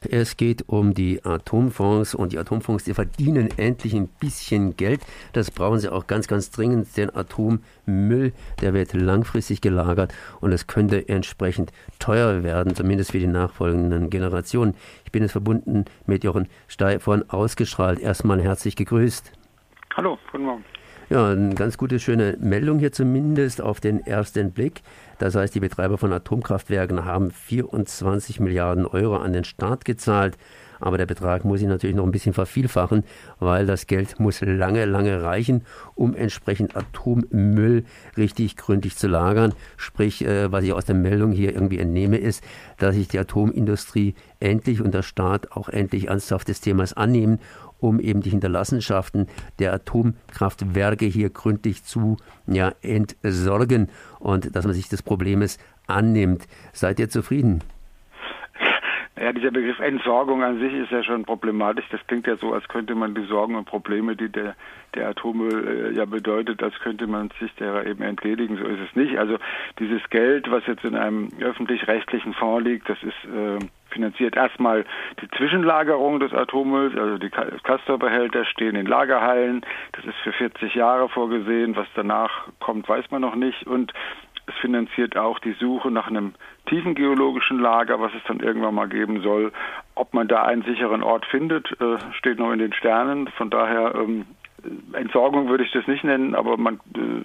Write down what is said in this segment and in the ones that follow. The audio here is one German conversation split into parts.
Es geht um die Atomfonds und die Atomfonds, die verdienen endlich ein bisschen Geld. Das brauchen sie auch ganz, ganz dringend, denn Atommüll, der wird langfristig gelagert und es könnte entsprechend teuer werden, zumindest für die nachfolgenden Generationen. Ich bin jetzt verbunden mit Jochen Stey von Ausgestrahlt. Erstmal herzlich gegrüßt. Hallo, guten Morgen. Ja, eine ganz gute, schöne Meldung hier zumindest auf den ersten Blick. Das heißt, die Betreiber von Atomkraftwerken haben 24 Milliarden Euro an den Staat gezahlt. Aber der Betrag muss sich natürlich noch ein bisschen vervielfachen, weil das Geld muss lange, lange reichen, um entsprechend Atommüll richtig gründlich zu lagern. Sprich, äh, was ich aus der Meldung hier irgendwie entnehme, ist, dass sich die Atomindustrie endlich und der Staat auch endlich ernsthaft des Themas annehmen um eben die Hinterlassenschaften der Atomkraftwerke hier gründlich zu ja, entsorgen und dass man sich des Problems annimmt. Seid ihr zufrieden? Ja, dieser Begriff Entsorgung an sich ist ja schon problematisch. Das klingt ja so, als könnte man die Sorgen und Probleme, die der, der Atommüll äh, ja bedeutet, als könnte man sich derer eben entledigen. So ist es nicht. Also dieses Geld, was jetzt in einem öffentlich-rechtlichen Fonds liegt, das ist äh, finanziert erstmal die Zwischenlagerung des Atommülls, also die Castor-Behälter stehen in Lagerhallen. Das ist für 40 Jahre vorgesehen. Was danach kommt, weiß man noch nicht. Und es finanziert auch die Suche nach einem tiefen geologischen Lager, was es dann irgendwann mal geben soll. Ob man da einen sicheren Ort findet, äh, steht noch in den Sternen. Von daher ähm, Entsorgung würde ich das nicht nennen, aber man äh,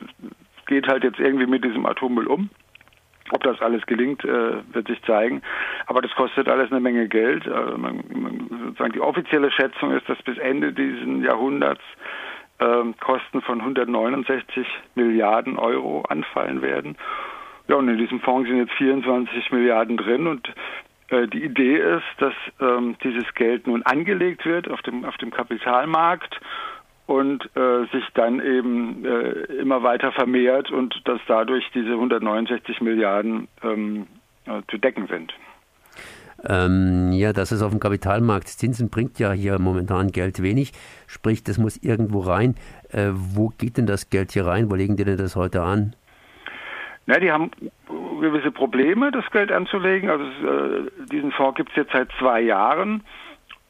geht halt jetzt irgendwie mit diesem Atommüll um. Ob das alles gelingt, äh, wird sich zeigen. Aber das kostet alles eine Menge Geld. Also man, man, sozusagen die offizielle Schätzung ist, dass bis Ende dieses Jahrhunderts äh, Kosten von 169 Milliarden Euro anfallen werden. Ja, und in diesem Fonds sind jetzt 24 Milliarden drin und äh, die Idee ist, dass ähm, dieses Geld nun angelegt wird auf dem, auf dem Kapitalmarkt und äh, sich dann eben äh, immer weiter vermehrt und dass dadurch diese 169 Milliarden ähm, äh, zu decken sind. Ähm, ja, dass es auf dem Kapitalmarkt Zinsen bringt ja hier momentan Geld wenig. Sprich, das muss irgendwo rein. Äh, wo geht denn das Geld hier rein? Wo legen die denn das heute an? Na, die haben gewisse Probleme, das Geld anzulegen. Also äh, diesen Fonds gibt es jetzt seit zwei Jahren.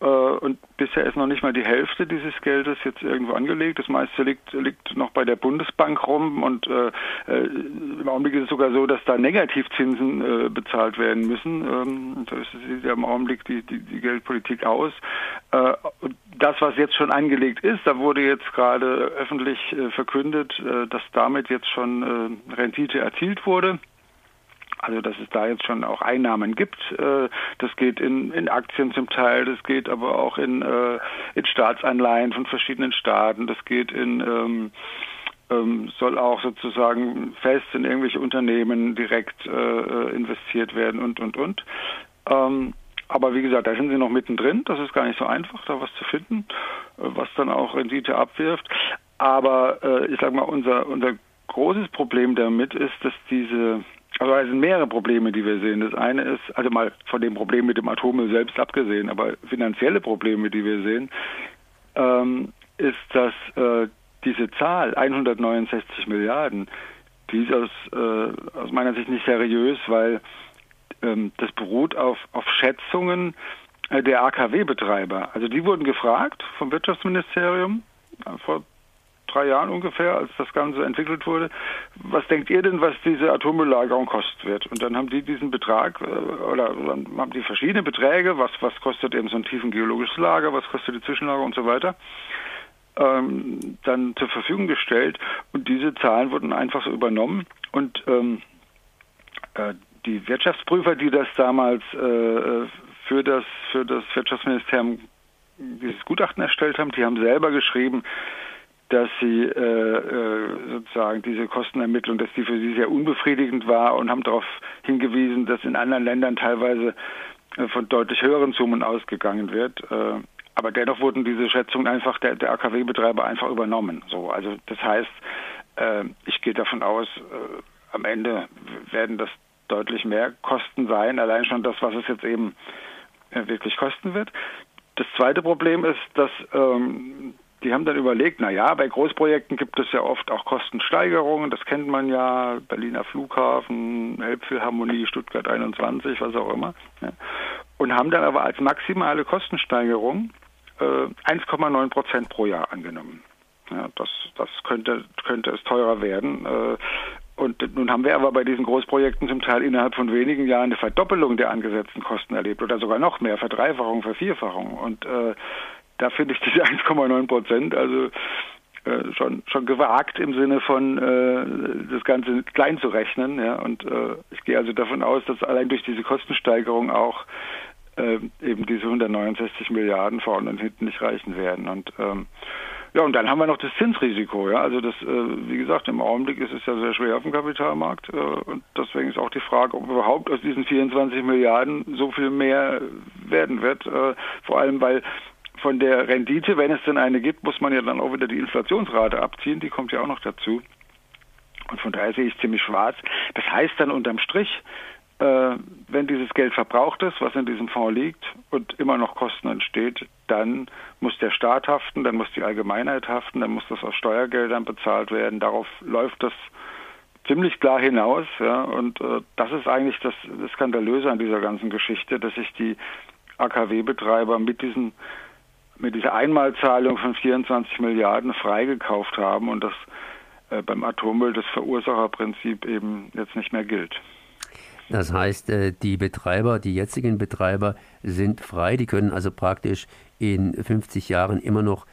Äh, und bisher ist noch nicht mal die Hälfte dieses Geldes jetzt irgendwo angelegt. Das meiste liegt, liegt noch bei der Bundesbank rum und äh, äh, im Augenblick ist es sogar so, dass da Negativzinsen äh, bezahlt werden müssen. Ähm, so sieht ja im Augenblick die, die, die Geldpolitik aus. Äh, das, was jetzt schon angelegt ist, da wurde jetzt gerade öffentlich äh, verkündet, dass damit jetzt schon Rendite erzielt wurde. Also dass es da jetzt schon auch Einnahmen gibt. Äh, das geht in, in Aktien zum Teil, das geht aber auch in, äh, in Staatsanleihen von verschiedenen Staaten, das geht in ähm, ähm, soll auch sozusagen fest in irgendwelche Unternehmen direkt äh, investiert werden und und und. Ähm, aber wie gesagt, da sind sie noch mittendrin. Das ist gar nicht so einfach, da was zu finden, was dann auch Rendite abwirft. Aber ich sage mal, unser unser großes Problem damit ist, dass diese also es sind mehrere Probleme, die wir sehen. Das eine ist, also mal von dem Problem mit dem Atommüll selbst abgesehen, aber finanzielle Probleme, die wir sehen, ähm, ist, dass äh, diese Zahl 169 Milliarden, die ist aus, äh, aus meiner Sicht nicht seriös, weil ähm, das beruht auf, auf Schätzungen äh, der AKW-Betreiber. Also die wurden gefragt vom Wirtschaftsministerium äh, vor drei Jahren ungefähr, als das Ganze entwickelt wurde. Was denkt ihr denn, was diese Atommülllagerung kosten wird? Und dann haben die diesen Betrag äh, oder dann haben die verschiedene Beträge, was, was kostet eben so ein tiefen geologisches Lager, was kostet die Zwischenlager und so weiter, ähm, dann zur Verfügung gestellt. Und diese Zahlen wurden einfach so übernommen. Und ähm, äh, die Wirtschaftsprüfer, die das damals äh, für das für das Wirtschaftsministerium dieses Gutachten erstellt haben, die haben selber geschrieben, dass sie äh, äh, sozusagen diese Kostenermittlung, dass die für sie sehr unbefriedigend war und haben darauf hingewiesen, dass in anderen Ländern teilweise äh, von deutlich höheren Summen ausgegangen wird. Äh, aber dennoch wurden diese Schätzungen einfach der, der AKW-Betreiber einfach übernommen. So, also das heißt, ich gehe davon aus, am Ende werden das deutlich mehr Kosten sein, allein schon das, was es jetzt eben wirklich kosten wird. Das zweite Problem ist, dass ähm, die haben dann überlegt, na ja, bei Großprojekten gibt es ja oft auch Kostensteigerungen, das kennt man ja, Berliner Flughafen, Elbphilharmonie, Stuttgart 21, was auch immer. Ja. und haben dann aber als maximale Kostensteigerung äh, 1,9 Prozent pro Jahr angenommen. Ja, das, das könnte, könnte es teurer werden. Äh, und nun haben wir aber bei diesen Großprojekten zum Teil innerhalb von wenigen Jahren eine Verdoppelung der angesetzten Kosten erlebt oder sogar noch mehr, Verdreifachung, Vervierfachung. Und äh, da finde ich diese 1,9 Prozent, also äh, schon schon gewagt im Sinne von äh, das Ganze klein zu rechnen. Ja? Und äh, ich gehe also davon aus, dass allein durch diese Kostensteigerung auch äh, eben diese 169 Milliarden vorne und hinten nicht reichen werden. Und ähm, ja, und dann haben wir noch das Zinsrisiko. Ja, also das, äh, wie gesagt, im Augenblick ist es ja sehr schwer auf dem Kapitalmarkt äh, und deswegen ist auch die Frage, ob überhaupt aus diesen 24 Milliarden so viel mehr werden wird. Vor allem, weil von der Rendite, wenn es denn eine gibt, muss man ja dann auch wieder die Inflationsrate abziehen. Die kommt ja auch noch dazu. Und von daher sehe ich ziemlich schwarz. Das heißt dann unterm Strich, äh, wenn dieses Geld verbraucht ist, was in diesem Fonds liegt und immer noch Kosten entsteht, dann muss der Staat haften, dann muss die Allgemeinheit haften, dann muss das aus Steuergeldern bezahlt werden. Darauf läuft das ziemlich klar hinaus. Ja, und äh, das ist eigentlich das, das Skandalöse an dieser ganzen Geschichte, dass sich die AKW-Betreiber mit diesen mit dieser Einmalzahlung von 24 Milliarden freigekauft haben und das äh, beim Atommüll das Verursacherprinzip eben jetzt nicht mehr gilt. Das heißt, äh, die Betreiber, die jetzigen Betreiber sind frei, die können also praktisch in 50 Jahren immer noch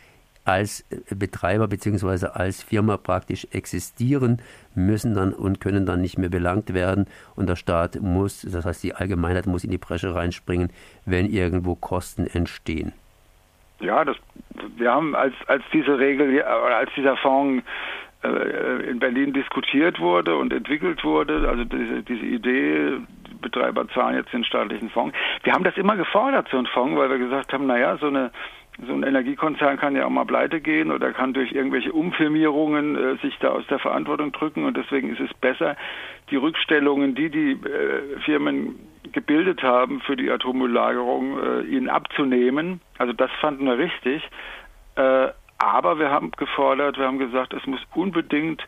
als äh, Betreiber bzw. als Firma praktisch existieren, müssen dann und können dann nicht mehr belangt werden und der Staat muss, das heißt die Allgemeinheit muss in die Bresche reinspringen, wenn irgendwo Kosten entstehen. Ja, das, wir haben als, als diese Regel, als dieser Fonds äh, in Berlin diskutiert wurde und entwickelt wurde, also diese, diese Idee, Betreiber zahlen jetzt den staatlichen Fonds. Wir haben das immer gefordert, so ein Fonds, weil wir gesagt haben, naja, so eine so ein Energiekonzern kann ja auch mal pleite gehen oder kann durch irgendwelche Umfirmierungen äh, sich da aus der Verantwortung drücken und deswegen ist es besser, die Rückstellungen, die die äh, Firmen gebildet haben für die Atommülllagerung, äh, ihnen abzunehmen. Also das fanden wir richtig. Äh, aber wir haben gefordert, wir haben gesagt, es muss unbedingt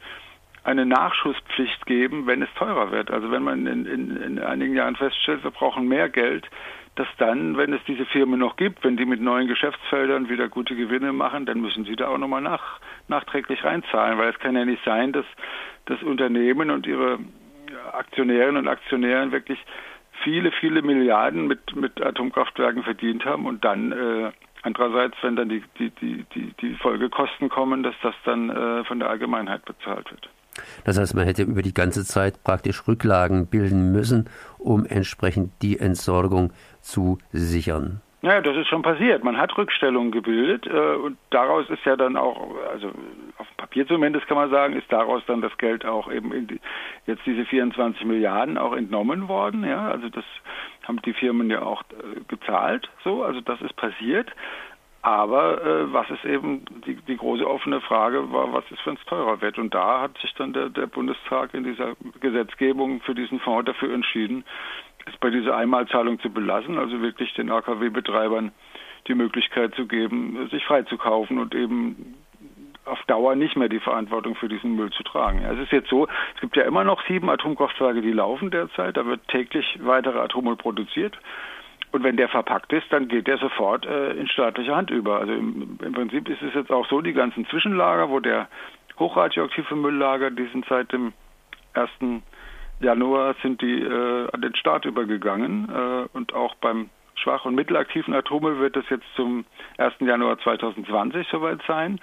eine Nachschusspflicht geben, wenn es teurer wird. Also wenn man in, in, in einigen Jahren feststellt, wir brauchen mehr Geld, dass dann, wenn es diese Firmen noch gibt, wenn die mit neuen Geschäftsfeldern wieder gute Gewinne machen, dann müssen sie da auch nochmal nach, nachträglich reinzahlen, weil es kann ja nicht sein, dass das Unternehmen und ihre Aktionärinnen und Aktionären wirklich viele, viele Milliarden mit, mit Atomkraftwerken verdient haben und dann äh, andererseits, wenn dann die, die, die, die, die Folgekosten kommen, dass das dann äh, von der Allgemeinheit bezahlt wird. Das heißt, man hätte über die ganze Zeit praktisch Rücklagen bilden müssen, um entsprechend die Entsorgung zu sichern. Naja, das ist schon passiert. Man hat Rückstellungen gebildet äh, und daraus ist ja dann auch, also auf dem Papier zumindest kann man sagen, ist daraus dann das Geld auch eben die, jetzt diese 24 Milliarden auch entnommen worden. Ja, also das haben die Firmen ja auch äh, gezahlt. So, also das ist passiert. Aber äh, was ist eben die, die große offene Frage war, was ist, wenn es teurer wird? Und da hat sich dann der, der Bundestag in dieser Gesetzgebung für diesen Fonds dafür entschieden, es bei dieser Einmalzahlung zu belassen, also wirklich den AKW-Betreibern die Möglichkeit zu geben, sich freizukaufen und eben auf Dauer nicht mehr die Verantwortung für diesen Müll zu tragen. Ja, es ist jetzt so, es gibt ja immer noch sieben Atomkraftwerke, die laufen derzeit. Da wird täglich weiterer Atommüll produziert. Und wenn der verpackt ist, dann geht der sofort äh, in staatliche Hand über. Also im, im, Prinzip ist es jetzt auch so, die ganzen Zwischenlager, wo der hochradioaktive Mülllager, die sind seit dem 1. Januar sind die äh, an den Staat übergegangen. Äh, und auch beim schwach- und mittelaktiven Atommüll wird es jetzt zum 1. Januar 2020 soweit sein.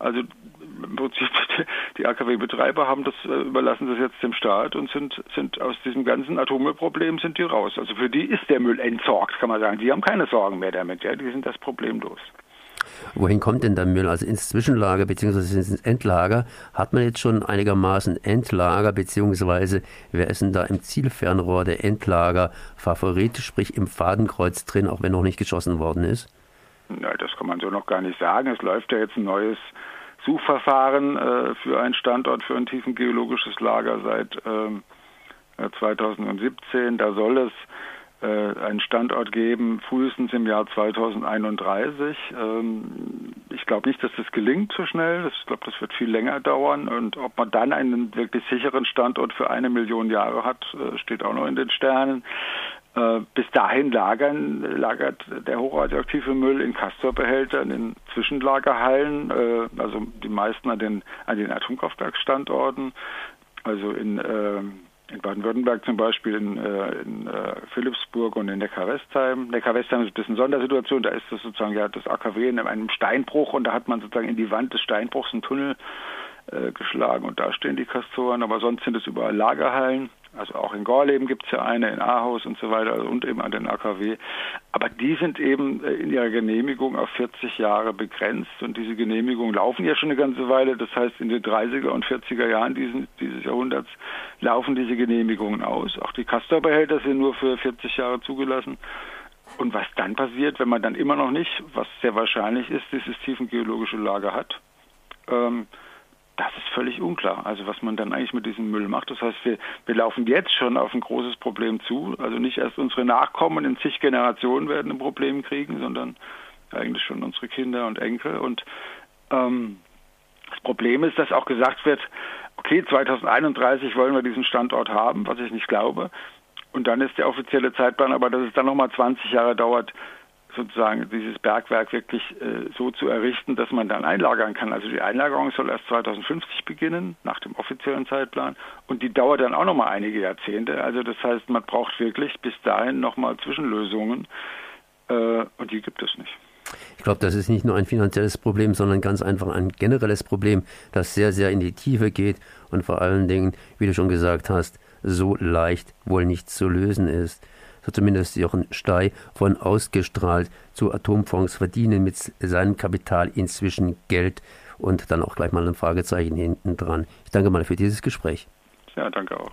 Also im Prinzip die AKW-Betreiber haben das äh, überlassen das jetzt dem Staat und sind sind aus diesem ganzen Atommüllproblem sind die raus. Also für die ist der Müll entsorgt, kann man sagen. Die haben keine Sorgen mehr damit, ja, die sind das Problem los. Wohin kommt denn der Müll? Also ins Zwischenlager bzw. ins Endlager? Hat man jetzt schon einigermaßen Endlager bzw. wer ist denn da im Zielfernrohr der Endlager Favorit, sprich im Fadenkreuz drin, auch wenn noch nicht geschossen worden ist? Na, das kann man so noch gar nicht sagen. Es läuft ja jetzt ein neues Suchverfahren äh, für einen Standort, für ein tiefengeologisches Lager seit ähm, 2017. Da soll es äh, einen Standort geben, frühestens im Jahr 2031. Ähm, ich glaube nicht, dass das gelingt so schnell. ich glaube, das wird viel länger dauern. Und ob man dann einen wirklich sicheren Standort für eine Million Jahre hat, äh, steht auch noch in den Sternen. Äh, bis dahin lagern, lagert der hochradioaktive Müll in Castor-Behältern, in Zwischenlagerhallen, äh, also die meisten an den, an den Atomkraftwerksstandorten, also in, äh, in Baden-Württemberg zum Beispiel, in, in Philipsburg und in Neckar-Westheim. Neckar-Westheim ist ein bisschen Sondersituation, da ist das sozusagen ja das AKW in einem Steinbruch und da hat man sozusagen in die Wand des Steinbruchs einen Tunnel geschlagen und da stehen die Kastoren, aber sonst sind es überall Lagerhallen. Also auch in Gorleben gibt es ja eine, in Ahaus und so weiter und eben an den AKW. Aber die sind eben äh, in ihrer Genehmigung auf 40 Jahre begrenzt und diese Genehmigungen laufen ja schon eine ganze Weile. Das heißt, in den 30er und 40er Jahren diesen, dieses Jahrhunderts laufen diese Genehmigungen aus. Auch die Castor-Behälter sind nur für 40 Jahre zugelassen. Und was dann passiert, wenn man dann immer noch nicht, was sehr wahrscheinlich ist, dieses tiefengeologische Lager hat, ähm, das ist völlig unklar. Also was man dann eigentlich mit diesem Müll macht. Das heißt, wir, wir laufen jetzt schon auf ein großes Problem zu. Also nicht erst unsere Nachkommen in zig Generationen werden ein Problem kriegen, sondern eigentlich schon unsere Kinder und Enkel. Und ähm, das Problem ist, dass auch gesagt wird, okay, 2031 wollen wir diesen Standort haben, was ich nicht glaube. Und dann ist der offizielle Zeitplan, aber dass es dann nochmal 20 Jahre dauert, sozusagen dieses Bergwerk wirklich äh, so zu errichten, dass man dann einlagern kann. Also die Einlagerung soll erst 2050 beginnen, nach dem offiziellen Zeitplan. Und die dauert dann auch nochmal einige Jahrzehnte. Also das heißt, man braucht wirklich bis dahin nochmal Zwischenlösungen. Äh, und die gibt es nicht. Ich glaube, das ist nicht nur ein finanzielles Problem, sondern ganz einfach ein generelles Problem, das sehr, sehr in die Tiefe geht und vor allen Dingen, wie du schon gesagt hast, so leicht wohl nicht zu lösen ist so zumindest Jochen Stey, von ausgestrahlt zu Atomfonds verdienen mit seinem Kapital inzwischen Geld und dann auch gleich mal ein Fragezeichen hinten dran. Ich danke mal für dieses Gespräch. Ja, danke auch.